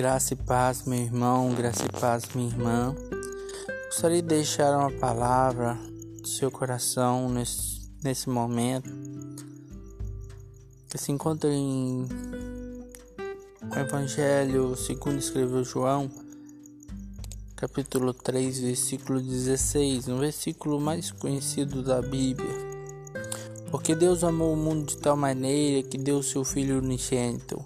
Graça e paz, meu irmão, graça e paz, minha irmã. Gostaria de deixar uma palavra do seu coração nesse, nesse momento que se encontra em o Evangelho segundo escreveu João, capítulo 3, versículo 16, um versículo mais conhecido da Bíblia. Porque Deus amou o mundo de tal maneira que deu seu Filho unigênito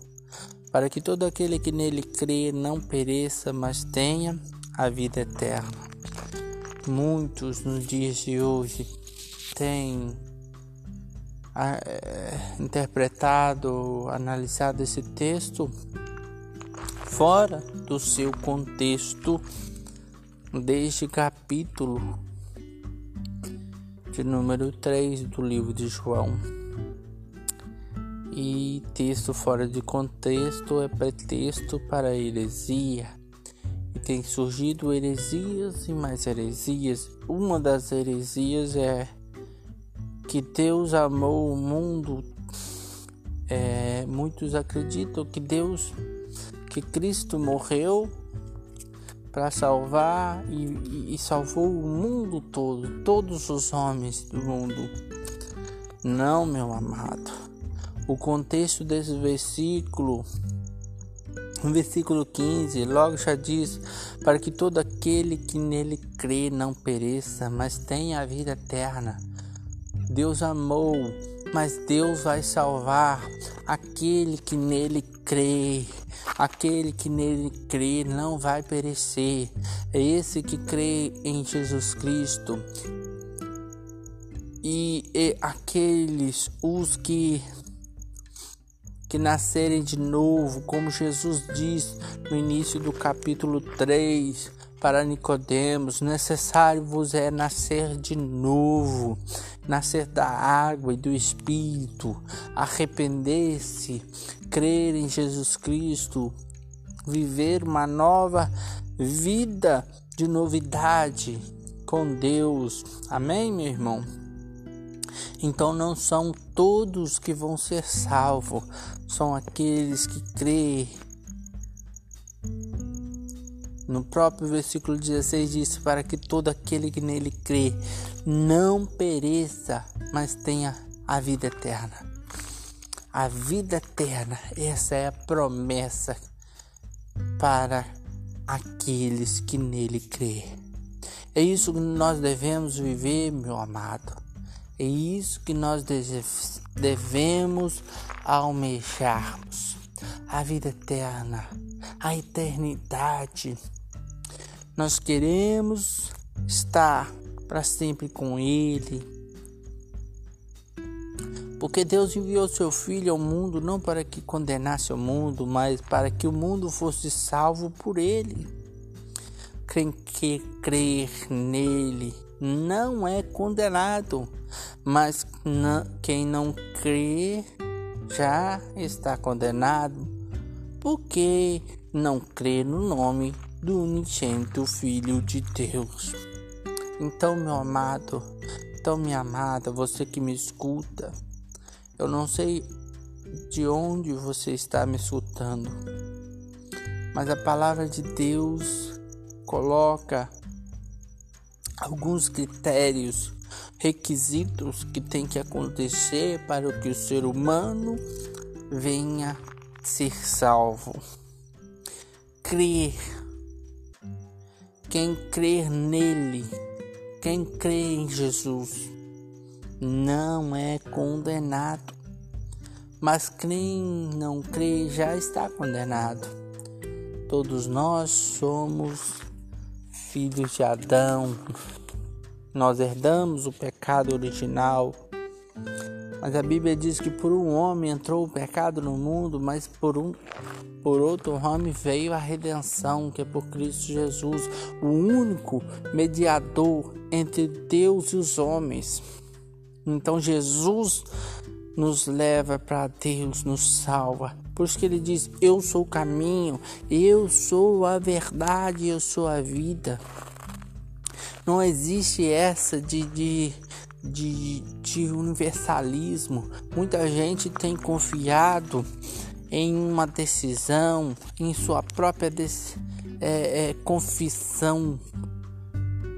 para que todo aquele que nele crê não pereça, mas tenha a vida eterna. Muitos nos dias de hoje têm é, interpretado, analisado esse texto fora do seu contexto, deste capítulo de número 3 do livro de João e texto fora de contexto é pretexto para heresia. E tem surgido heresias e mais heresias. Uma das heresias é que Deus amou o mundo. É, muitos acreditam que Deus, que Cristo morreu para salvar e, e, e salvou o mundo todo, todos os homens do mundo. Não, meu amado. O contexto desse versículo, no versículo 15, logo já diz: Para que todo aquele que nele crê não pereça, mas tenha a vida eterna. Deus amou, mas Deus vai salvar aquele que nele crê. Aquele que nele crê não vai perecer. É esse que crê em Jesus Cristo. E, e aqueles, os que que nascerem de novo, como Jesus diz no início do capítulo 3 para Nicodemos, necessário vos é nascer de novo, nascer da água e do espírito, arrepender-se, crer em Jesus Cristo, viver uma nova vida de novidade com Deus. Amém, meu irmão? Então não são todos que vão ser salvos, são aqueles que creem. No próprio versículo 16 diz: Para que todo aquele que nele crê não pereça, mas tenha a vida eterna. A vida eterna, essa é a promessa para aqueles que nele crê. É isso que nós devemos viver, meu amado. É isso que nós devemos almejarmos. A vida eterna, a eternidade. Nós queremos estar para sempre com Ele. Porque Deus enviou seu Filho ao mundo não para que condenasse o mundo, mas para que o mundo fosse salvo por Ele. Que crer nele não é condenado mas quem não crê já está condenado, porque não crê no nome do unigênito Filho de Deus. Então, meu amado, então, minha amada, você que me escuta, eu não sei de onde você está me escutando, mas a palavra de Deus coloca alguns critérios requisitos que tem que acontecer para que o ser humano venha ser salvo. Crer. Quem crer nele, quem crê em Jesus, não é condenado. Mas quem não crê já está condenado. Todos nós somos filhos de Adão, nós herdamos o pecado original. Mas a Bíblia diz que por um homem entrou o pecado no mundo, mas por um por outro homem veio a redenção, que é por Cristo Jesus, o único mediador entre Deus e os homens. Então Jesus nos leva para Deus, nos salva. Por isso que ele diz: Eu sou o caminho, eu sou a verdade, eu sou a vida. Não existe essa de, de, de, de universalismo. Muita gente tem confiado em uma decisão, em sua própria é, é, confissão,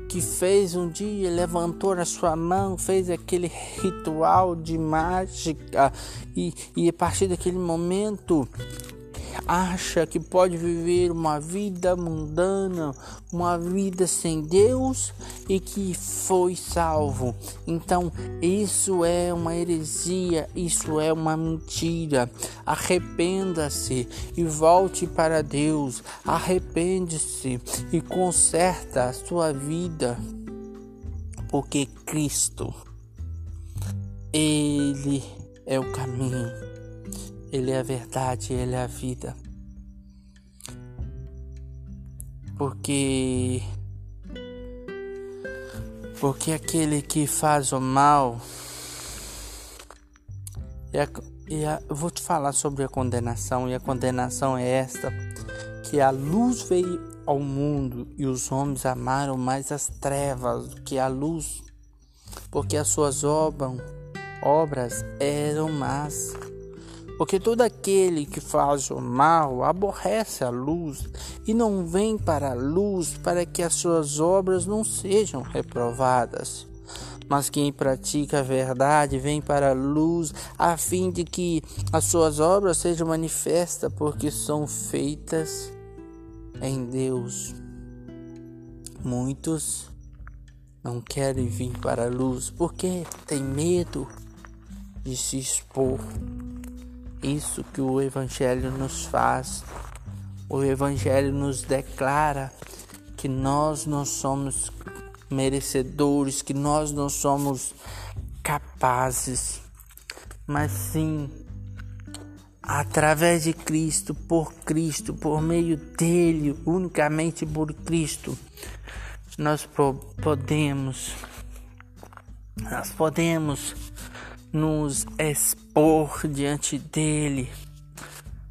que fez um dia, levantou na sua mão, fez aquele ritual de mágica e, e a partir daquele momento acha que pode viver uma vida mundana, uma vida sem Deus e que foi salvo. Então, isso é uma heresia, isso é uma mentira. Arrependa-se e volte para Deus. Arrepende-se e conserta a sua vida. Porque Cristo ele é o caminho. Ele é a verdade, Ele é a vida. Porque porque aquele que faz o mal e a, e a, eu vou te falar sobre a condenação e a condenação é esta que a luz veio ao mundo e os homens amaram mais as trevas do que a luz porque as suas obras obras eram más porque todo aquele que faz o mal aborrece a luz e não vem para a luz para que as suas obras não sejam reprovadas. Mas quem pratica a verdade vem para a luz, a fim de que as suas obras sejam manifestas, porque são feitas em Deus. Muitos não querem vir para a luz porque têm medo de se expor isso que o Evangelho nos faz. O Evangelho nos declara que nós não somos merecedores, que nós não somos capazes, mas sim através de Cristo, por Cristo, por meio dele, unicamente por Cristo, nós podemos nós podemos nos expor diante dele,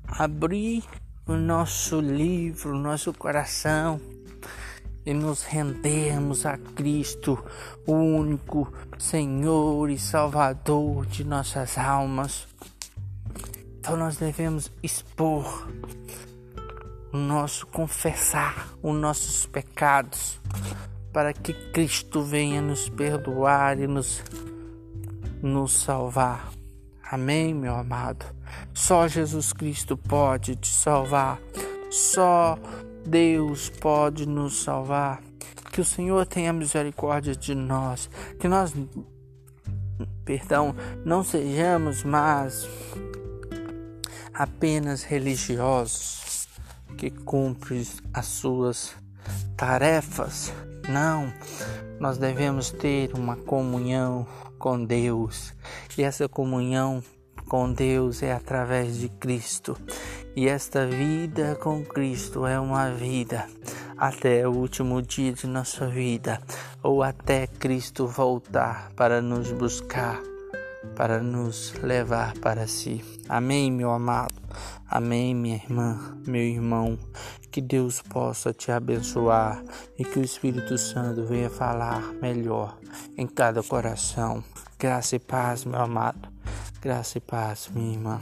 abrir o nosso livro, o nosso coração e nos rendermos a Cristo, o único Senhor e Salvador de nossas almas. Então nós devemos expor o nosso confessar os nossos pecados para que Cristo venha nos perdoar e nos nos salvar. Amém, meu amado? Só Jesus Cristo pode te salvar. Só Deus pode nos salvar. Que o Senhor tenha misericórdia de nós. Que nós, perdão, não sejamos mais apenas religiosos que cumprem as suas tarefas. Não, nós devemos ter uma comunhão com Deus. E essa comunhão com Deus é através de Cristo. E esta vida com Cristo é uma vida até o último dia de nossa vida, ou até Cristo voltar para nos buscar, para nos levar para si. Amém, meu amado. Amém, minha irmã, meu irmão. Que Deus possa te abençoar e que o Espírito Santo venha falar melhor em cada coração. Graça e paz, meu amado. Graça e paz, minha irmã.